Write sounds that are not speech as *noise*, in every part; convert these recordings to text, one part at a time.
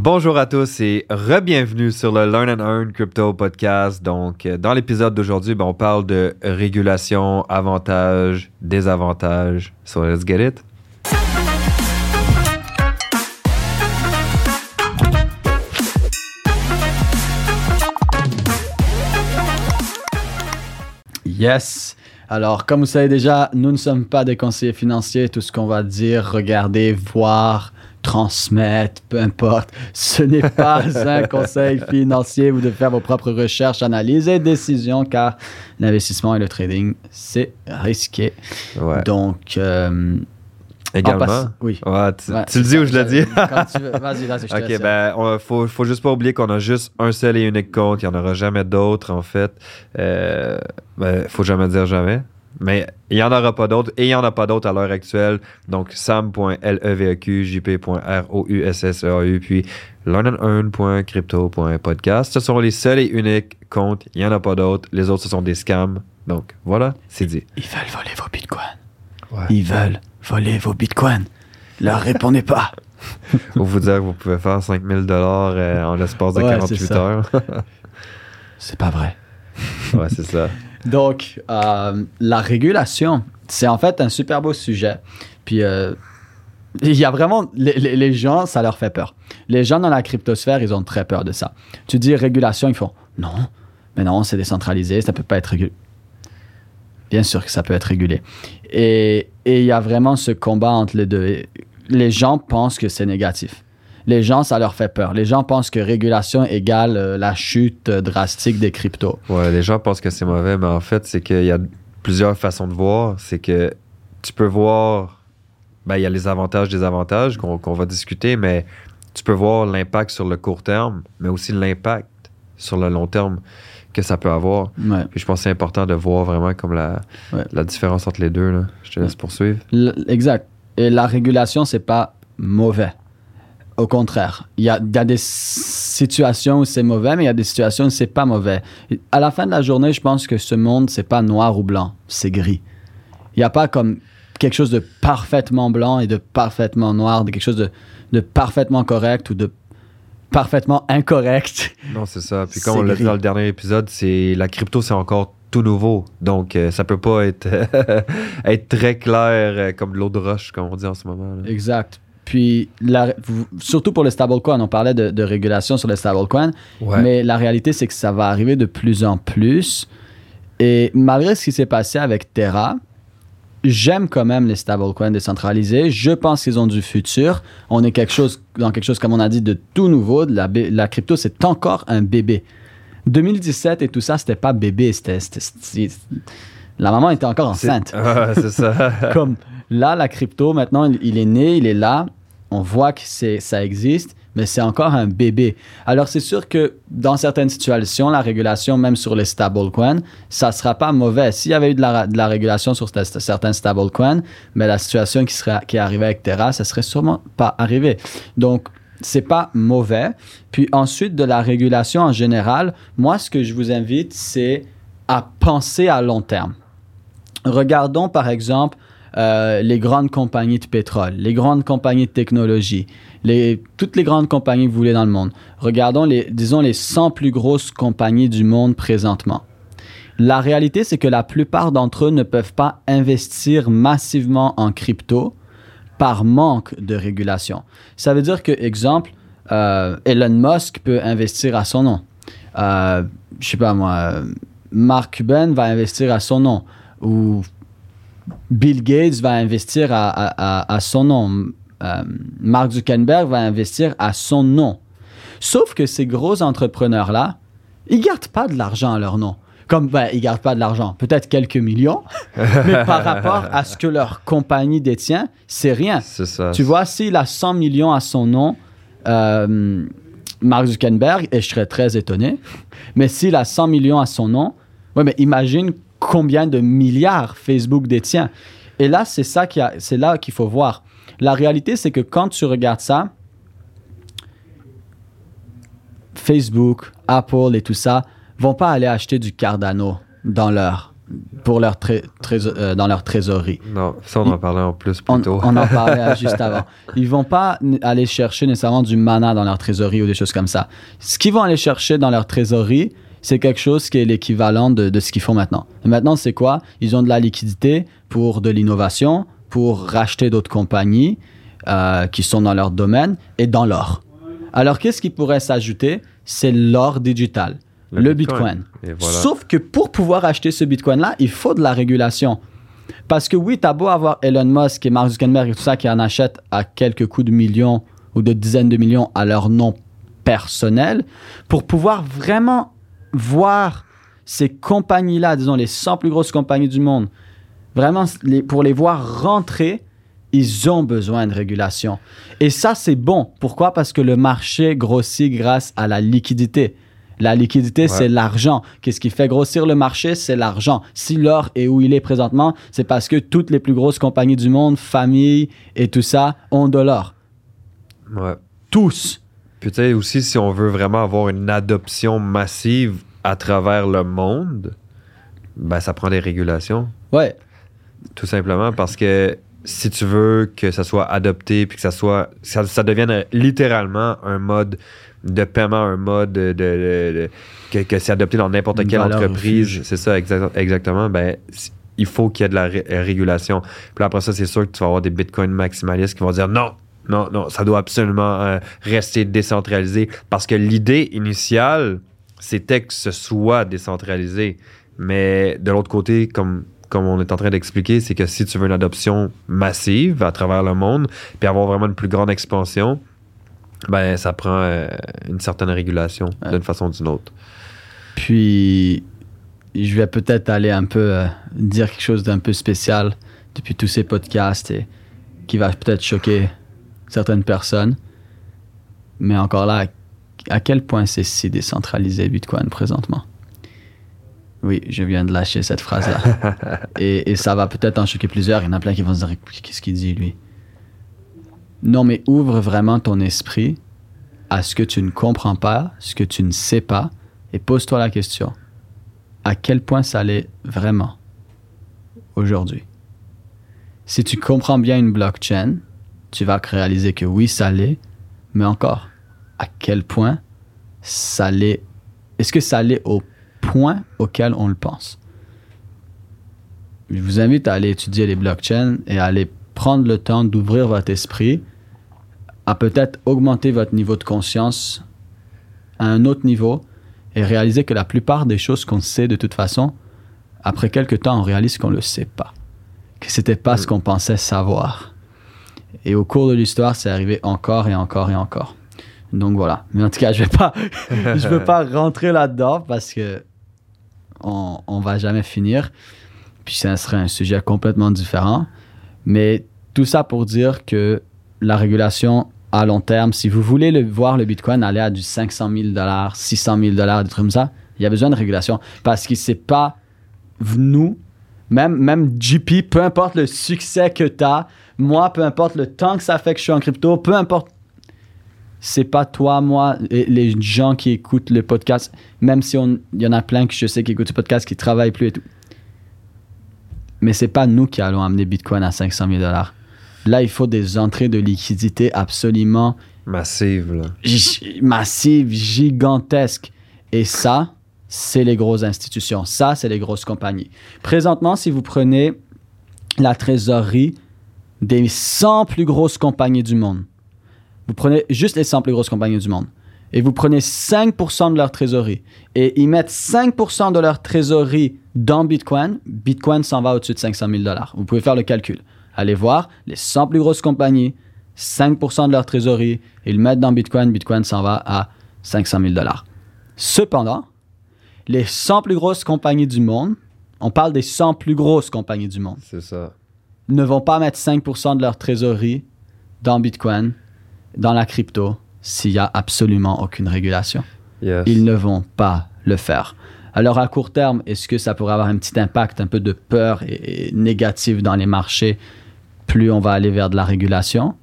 Bonjour à tous et re-bienvenue sur le Learn and Earn Crypto Podcast. Donc, euh, dans l'épisode d'aujourd'hui, ben, on parle de régulation, avantages, désavantages. So, let's get it. Yes. Alors, comme vous savez déjà, nous ne sommes pas des conseillers financiers. Tout ce qu'on va dire, regarder, voir, transmettre, peu importe. Ce n'est pas *laughs* un conseil financier. Vous devez faire vos propres recherches, analyses et décisions car l'investissement et le trading, c'est risqué. Ouais. Donc, euh, Également? en passe- oui. Ouais, tu, Ouais, tu le dis ça, ou je le dis? Quand tu veux. *laughs* Vas-y, vas-y, je te Ok, ben, on, faut, faut juste pas oublier qu'on a juste un seul et unique compte. Il n'y en aura jamais d'autres, en fait. Euh, ben, faut jamais dire jamais. Mais il n'y en aura pas d'autres et il n'y en a pas d'autres à l'heure actuelle. Donc, sam.leveq, jp.rousseu, puis learnandearn.crypto.podcast. Ce sont les seuls et uniques comptes. Il n'y en a pas d'autres. Les autres, ce sont des scams. Donc, voilà, c'est dit. Ils veulent voler vos bitcoins. Ouais. Ils veulent voler vos bitcoins. Leur répondez pas. *laughs* Pour vous dire que vous pouvez faire 5000 dollars euh, en l'espace de Ouais, 48 c'est ça. heures. *laughs* C'est pas vrai. ouais, c'est ça. *laughs* Donc, euh, la régulation, c'est en fait un super beau sujet. Puis, euh, il y a vraiment. Les, les- gens, ça leur fait peur. Les gens dans la cryptosphère, ils ont très peur de ça. Tu dis régulation, ils font non, mais non, c'est décentralisé, ça peut pas être régulé. Bien sûr que ça peut être régulé. Et et il y a vraiment ce combat entre les deux. Les gens pensent que c'est négatif. Les gens, ça leur fait peur. Les gens pensent que régulation égale euh, la chute drastique des cryptos. Ouais, les gens pensent que c'est mauvais, mais en fait, c'est qu'il y a plusieurs façons de voir. C'est que tu peux voir, ben, il y a les avantages, des avantages qu'on qu'on va discuter, mais tu peux voir l'impact sur le court terme, mais aussi l'impact sur le long terme que ça peut avoir. Ouais. Puis je pense que c'est important de voir vraiment comme la, Ouais. la différence entre les deux. Là. Je te laisse poursuivre. L- exact. Et la régulation, c'est pas mauvais. Au contraire, il y a, il y a des situations où c'est mauvais, mais il y a des situations où c'est pas mauvais. À la fin de la journée, je pense que ce monde, c'est pas noir ou blanc, c'est gris. Il n'y a pas comme quelque chose de parfaitement blanc et de parfaitement noir, de quelque chose de, de parfaitement correct ou de parfaitement incorrect. Non, c'est ça. Puis comme on l'a dit dans le dernier épisode, c'est la crypto, c'est encore tout nouveau. Donc, euh, ça peut pas être, *laughs* être très clair euh, comme de l'eau de roche, comme on dit en ce moment. là. Exact. Puis, la- surtout pour les stablecoins, on parlait de, de régulation sur les stablecoins. Ouais. Mais la réalité, c'est que ça va arriver de plus en plus. Et malgré ce qui s'est passé avec Terra, j'aime quand même les stablecoins décentralisés. Je pense qu'ils ont du futur. On est quelque chose, dans quelque chose, comme on a dit, de tout nouveau. De la, crypto, c'est encore un bébé. 2017 et tout ça, c'était pas bébé. C'était, la maman était encore enceinte. *laughs* Ah, c'est ça. *laughs* Comme là, la crypto, maintenant, il est né, il est là. On voit que ça existe, mais c'est encore un bébé. Alors, c'est sûr que dans certaines situations, la régulation, même sur les stablecoins, ça ne sera pas mauvais. S'il y avait eu de la, de la régulation sur certains stablecoins, mais la situation qui, serait, qui est arrivée avec Terra, ça serait sûrement pas arrivé. Donc, c'est pas mauvais. Puis ensuite, de la régulation en général, moi, ce que je vous invite, c'est à penser à long terme. Regardons par exemple euh, les grandes compagnies de pétrole, les grandes compagnies de technologie, toutes les grandes compagnies que vous voulez dans le monde. Regardons les, disons, les 100 plus grosses compagnies du monde présentement. La réalité, c'est que la plupart d'entre eux ne peuvent pas investir massivement en crypto par manque de régulation. Ça veut dire que, exemple, euh, Elon Musk peut investir à son nom. Euh, je sais pas moi, Mark Cuban va investir à son nom. Ou Bill Gates va investir à, à- à- son nom. Euh, Mark Zuckerberg va investir à son nom. Sauf que ces gros entrepreneurs-là, ils gardent pas de l'argent à leur nom. Comme, ben, ils gardent pas de l'argent, peut-être quelques millions, *laughs* mais par rapport à ce que leur compagnie détient, c'est rien. C'est ça. Tu vois, s'il a 100 millions à son nom, euh, Mark Zuckerberg, et je serais très étonné, *laughs* mais s'il a 100 millions à son nom, ouais, mais imagine combien de milliards Facebook détient. Et là, c'est ça qui c'est là qu'il faut voir. La réalité, c'est que quand tu regardes ça, Facebook, Apple et tout ça vont pas aller acheter du Cardano dans leur pour leur tré- euh, dans leur trésorerie. Non, ça, on en parlait en plus plus On, tôt. on en *laughs* parlait juste avant. Ils vont pas aller chercher nécessairement du mana dans leur trésorerie ou des choses comme ça. Ce qu'ils vont aller chercher dans leur trésorerie, c'est quelque chose qui est l'équivalent de, de ce qu'ils font maintenant. Et maintenant, c'est quoi? Ils ont de la liquidité pour de l'innovation, pour racheter d'autres compagnies euh, qui sont dans leur domaine et dans l'or. Alors, qu'est-ce qui pourrait s'ajouter? C'est l'or digital, le, Bitcoin. Voilà. Sauf que pour pouvoir acheter ce Bitcoin-là, il faut de la régulation. Parce que oui, t'as beau avoir Elon Musk et Mark Zuckerberg et tout ça qui en achètent à quelques coups de millions ou de dizaines de millions à leur nom personnel, pour pouvoir vraiment voir ces compagnies-là, disons les 100 plus grosses compagnies du monde, vraiment les- pour les voir rentrer, ils ont besoin de régulation. Et ça, c'est bon. Pourquoi? Parce que le marché grossit grâce à la liquidité. La liquidité, Ouais. c'est l'argent. Qu'est-ce qui fait grossir le marché? C'est l'argent. Si l'or est où il est présentement, c'est parce que toutes les plus grosses compagnies du monde, familles et tout ça, ont de l'or. Ouais. Tous. Puis tu sais, aussi, si on veut vraiment avoir une adoption massive à travers le monde, ben ça prend des régulations. Ouais. Tout simplement parce que si tu veux que ça soit adopté puis que ça soit ça, ça devienne littéralement un mode de paiement, un mode de, de- de- de- que, que c'est adopté dans n'importe quelle valeur entreprise, c'est ça exa- exactement, ben il faut qu'il y ait de la ré- régulation. Puis après ça, c'est sûr que tu vas avoir des bitcoins maximalistes qui vont dire non, non, non, ça doit absolument euh, rester décentralisé parce que l'idée initiale, c'était que ce soit décentralisé. Mais de l'autre côté, comme, comme on est en train d'expliquer, c'est que si tu veux une adoption massive à travers le monde, puis avoir vraiment une plus grande expansion, ben ça prend euh, une certaine régulation Ouais. d'une façon ou d'une autre. Puis, je vais peut-être aller un peu euh, dire quelque chose d'un peu spécial depuis tous ces podcasts et qui va peut-être choquer certaines personnes. Mais encore là, à quel point c'est si décentralisé Bitcoin présentement? Oui, je viens de lâcher cette phrase-là. *laughs* et, et ça va peut-être en choquer plusieurs. Il y en a plein qui vont se dire Qu'est-ce qu'il dit, lui? Non, mais ouvre vraiment ton esprit à ce que tu ne comprends pas, ce que tu ne sais pas, et pose-toi la question à quel point ça l'est vraiment aujourd'hui? Si tu comprends bien une blockchain, tu vas réaliser que oui, ça l'est, mais encore, à quel point ça l'est? Est-ce que ça l'est au point auquel on le pense? Je vous invite à aller étudier les blockchains et à aller prendre le temps d'ouvrir votre esprit à peut-être augmenter votre niveau de conscience à un autre niveau et réaliser que la plupart des choses qu'on sait de toute façon, après quelques temps, on réalise qu'on ne le sait pas. Que c'était pas ce qu'on pensait savoir. Et au cours de l'histoire, c'est arrivé encore et encore et encore. Donc voilà. Mais en tout cas, je vais pas, *laughs* veux pas rentrer là-dedans parce que on, va jamais finir. Puis ça serait un sujet complètement différent. Mais tout ça pour dire que la régulation à long terme, si vous voulez le, voir le Bitcoin aller à du 500 000 dollars, 600 000 dollars, des trucs comme ça, il y a besoin de régulation parce que c'est pas nous, même, même JP, peu importe le succès que tu as, moi, peu importe le temps que ça fait que je suis en crypto, peu importe, c'est pas toi, moi, et les gens qui écoutent le podcast, même si on- il y en a plein que je sais qui écoutent le podcast, qui travaillent plus et tout. Mais c'est pas nous qui allons amener Bitcoin à 500 000 dollars. Là, il faut des entrées de liquidité absolument Massive, là. gi- massives, gigantesques. Et ça, c'est les grosses institutions. Ça, c'est les grosses compagnies. Présentement, si vous prenez la trésorerie des 100 plus grosses compagnies du monde, vous prenez juste les 100 plus grosses compagnies du monde, et vous prenez 5% de leur trésorerie, et ils mettent 5% de leur trésorerie dans Bitcoin, Bitcoin s'en va au-dessus de 500 000 dollars. Vous pouvez faire le calcul. Allez voir les 100 plus grosses compagnies, 5% de leur trésorerie, ils mettent dans Bitcoin, Bitcoin s'en va à 500 000 dollars. Cependant, les 100 plus grosses compagnies du monde, on parle des 100 plus grosses compagnies du monde, C'est ça. ne vont pas mettre 5% de leur trésorerie dans Bitcoin, dans la crypto, s'il n'y a absolument aucune régulation. Yes. Ils ne vont pas le faire. Alors à court terme, est-ce que ça pourrait avoir un petit impact, un peu de peur et, et négatif dans les marchés plus on va aller vers de la régulation?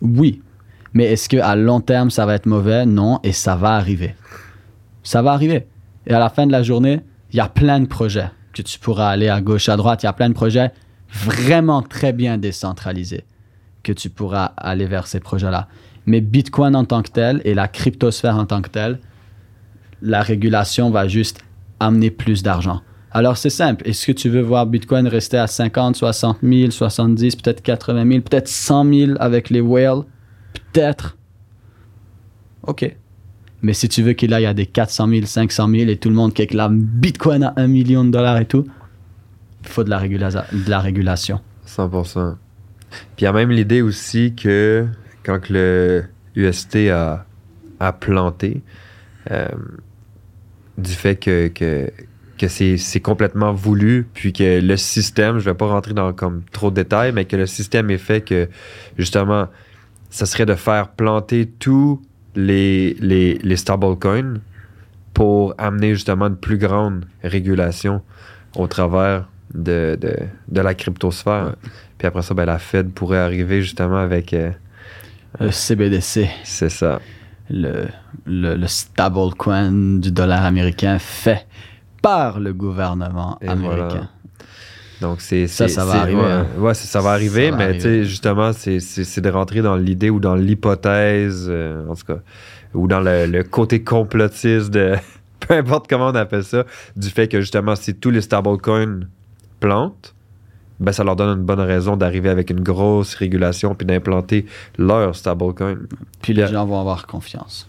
Oui. Mais est-ce qu'à long terme, ça va être mauvais? Non, et ça va arriver. Ça va arriver. Et à la fin de la journée, il y a plein de projets que tu pourras aller à gauche, à droite. Il y a plein de projets vraiment très bien décentralisés que tu pourras aller vers ces projets-là. Mais Bitcoin en tant que tel et la cryptosphère en tant que telle, la régulation va juste amener plus d'argent. Alors c'est simple. Est-ce que tu veux voir Bitcoin rester à 50, 60 000, 70, peut-être 80 000, peut-être 100 000 avec les whales? Peut-être. OK. Mais si tu veux qu'il aille à des 400 000, 500 000 et tout le monde réclame Bitcoin à 1 million de dollars et tout, il faut de la, régulation. 100%. Puis il y a même l'idée aussi que quand le UST a, planté, euh, du fait que, que, c'est complètement voulu, puis que le système, je vais pas rentrer dans comme trop de détails, mais que le système est fait que justement, ça serait de faire planter tous les, les, les stablecoins pour amener justement une plus grande régulation au travers de, de, de la cryptosphère. Ouais. Puis après ça, ben, la Fed pourrait arriver justement avec. euh, Le CBDC, c'est ça. le, le, le stablecoin du dollar américain fait par le gouvernement Et américain. voilà. Donc, c'est. Ça, ça va arriver, hein. Ouais, ça va arriver, va mais arriver. justement, c'est- de rentrer dans l'idée ou dans l'hypothèse, euh, en tout cas, ou dans le, le côté complotiste de. *laughs* Peu importe comment on appelle ça, du fait que justement, si tous les stablecoins plantent, ben ça leur donne une bonne raison d'arriver avec une grosse régulation puis d'implanter leur stablecoin. Puis les Puis, gens vont avoir confiance.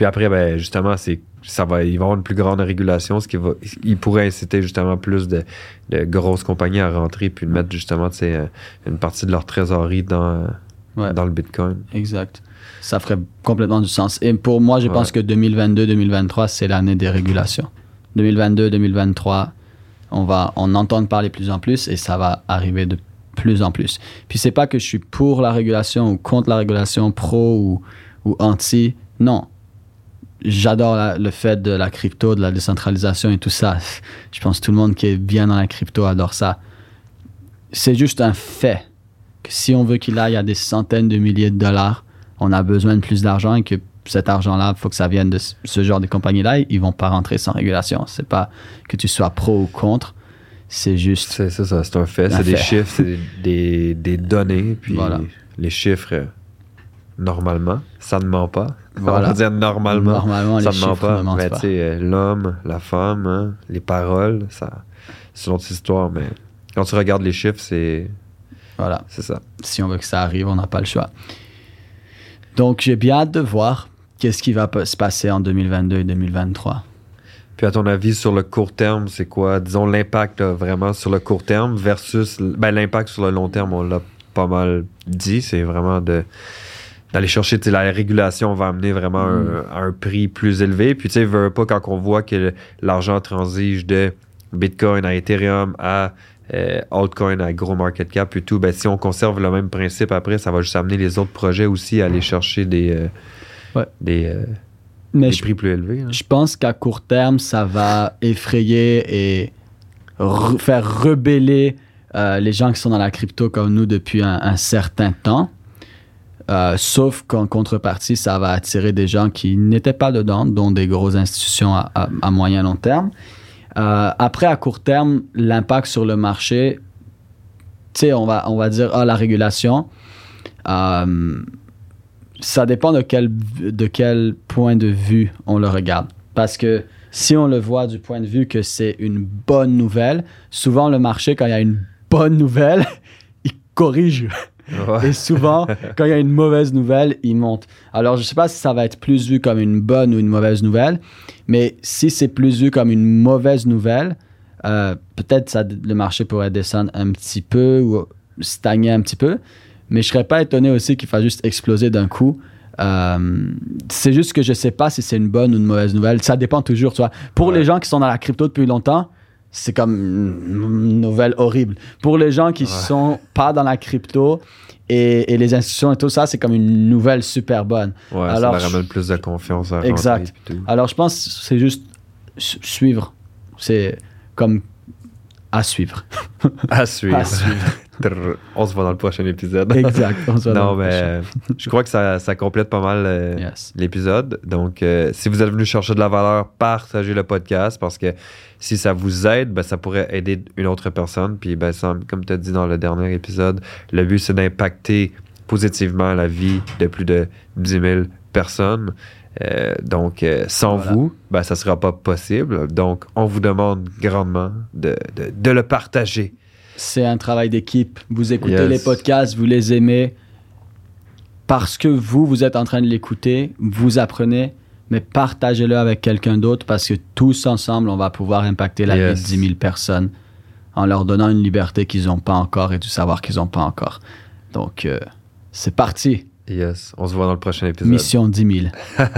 Puis après, ben, justement, c'est ça va, ils vont avoir une plus grande régulation, ce qui va, il pourrait inciter justement plus de, de grosses compagnies à rentrer puis de mettre justement, euh, une partie de leur trésorerie dans, Ouais. dans le Bitcoin. Exact. Ça ferait complètement du sens. Et pour moi, je pense que 2022-2023, c'est l'année des régulations. 2022-2023, on va en entendre parler de plus en plus et ça va arriver de plus en plus. Puis c'est pas que je suis pour la régulation ou contre la régulation, pro ou, ou anti. Non. J'adore le fait de la crypto, de la décentralisation et tout ça. Je pense que tout le monde qui est bien dans la crypto adore ça. C'est juste un fait que si on veut qu'il aille à des centaines de milliers de dollars, on a besoin de plus d'argent et que cet argent-là, il faut que ça vienne de ce- genre de compagnie-là. Ils vont pas rentrer sans régulation. C'est pas que tu sois pro ou contre. C'est juste. C'est ça, c'est un fait. C'est des chiffres, c'est des, des données. Puis Voilà. les chiffres, euh, normalement, ça ne ment pas. On va dire normalement. Normalement, ça les ne ment pas. ne mais pas. tu sais, euh, l'homme, la femme, hein, les paroles, ça, c'est une autre histoire. Mais quand tu regardes les chiffres, c'est Voilà. c'est ça. Si on veut que ça arrive, on n'a pas le choix. Donc, j'ai bien hâte de voir qu'est-ce qui va se passer en 2022 et 2023. Puis à ton avis, sur le court terme, c'est quoi, disons, l'impact là, vraiment sur le court terme versus ben, l'impact sur le long terme, on l'a pas mal dit, c'est vraiment de d'aller chercher, la régulation va amener vraiment Mm. un, prix plus élevé. Puis tu sais, veut pas quand on voit que l'argent transige de Bitcoin à Ethereum à euh, altcoin à gros market cap et tout, ben si on conserve le même principe après, ça va juste amener les autres projets aussi à aller chercher des, euh, Ouais. des, euh, Mais des je, prix plus élevés. hein. je pense qu'à court terme, ça va effrayer et re- faire rebeller les gens qui sont dans la crypto comme nous depuis un, un certain temps. Euh, sauf qu'en contrepartie, ça va attirer des gens qui n'étaient pas dedans, dont des grosses institutions à, à- à moyen long terme. Euh, après, à court terme, l'impact sur le marché, tu sais, on va, on va dire, ah, la régulation, euh, ça dépend de quel, de quel point de vue on le regarde. Parce que si on le voit du point de vue que c'est une bonne nouvelle, souvent le marché, quand il y a une bonne nouvelle, *laughs* il corrige. Ouais. Et souvent, quand il y a une mauvaise nouvelle, il monte. Alors, je ne sais pas si ça va être plus vu comme une bonne ou une mauvaise nouvelle, mais si c'est plus vu comme une mauvaise nouvelle, euh, peut-être ça, le marché pourrait descendre un petit peu ou stagner un petit peu. Mais je ne serais pas étonné aussi qu'il fasse juste exploser d'un coup. Euh, c'est juste que je ne sais pas si c'est une bonne ou une mauvaise nouvelle. Ça dépend toujours, tu vois. Pour Ouais. les gens qui sont dans la crypto depuis longtemps, c'est comme une nouvelle horrible. Pour les gens qui Ouais. sont pas dans la crypto et, et les institutions et tout ça, c'est comme une nouvelle super bonne. Ouais, Alors, ça ramène plus de confiance à Exact. Alors je pense que c'est juste su- suivre. C'est comme à suivre. À suivre. *laughs* À suivre. On se voit dans le prochain épisode. Exact. on se voit *laughs* dans non, le mais je crois que ça, ça complète pas mal euh, Yes. l'épisode. Donc, euh, si vous êtes venu chercher de la valeur, partagez le podcast parce que si ça vous aide, ben, ça pourrait aider une autre personne. Puis, ben, ça- comme tu as dit dans le dernier épisode, le but, c'est d'impacter positivement la vie de plus de 10 000 personnes. Euh, donc, euh, sans Voilà. vous, ben, ça ne sera pas possible. Donc, on vous demande grandement de, de- de le partager. C'est un travail d'équipe. Vous écoutez Yes. les podcasts, vous les aimez parce que vous, vous êtes en train de l'écouter, vous apprenez, mais partagez-le avec quelqu'un d'autre parce que tous ensemble, on va pouvoir impacter la Yes. vie de 10 000 personnes en leur donnant une liberté qu'ils n'ont pas encore et du savoir qu'ils n'ont pas encore. Donc, euh, c'est parti. Yes, on se voit dans le prochain épisode. Mission 10 000. *laughs*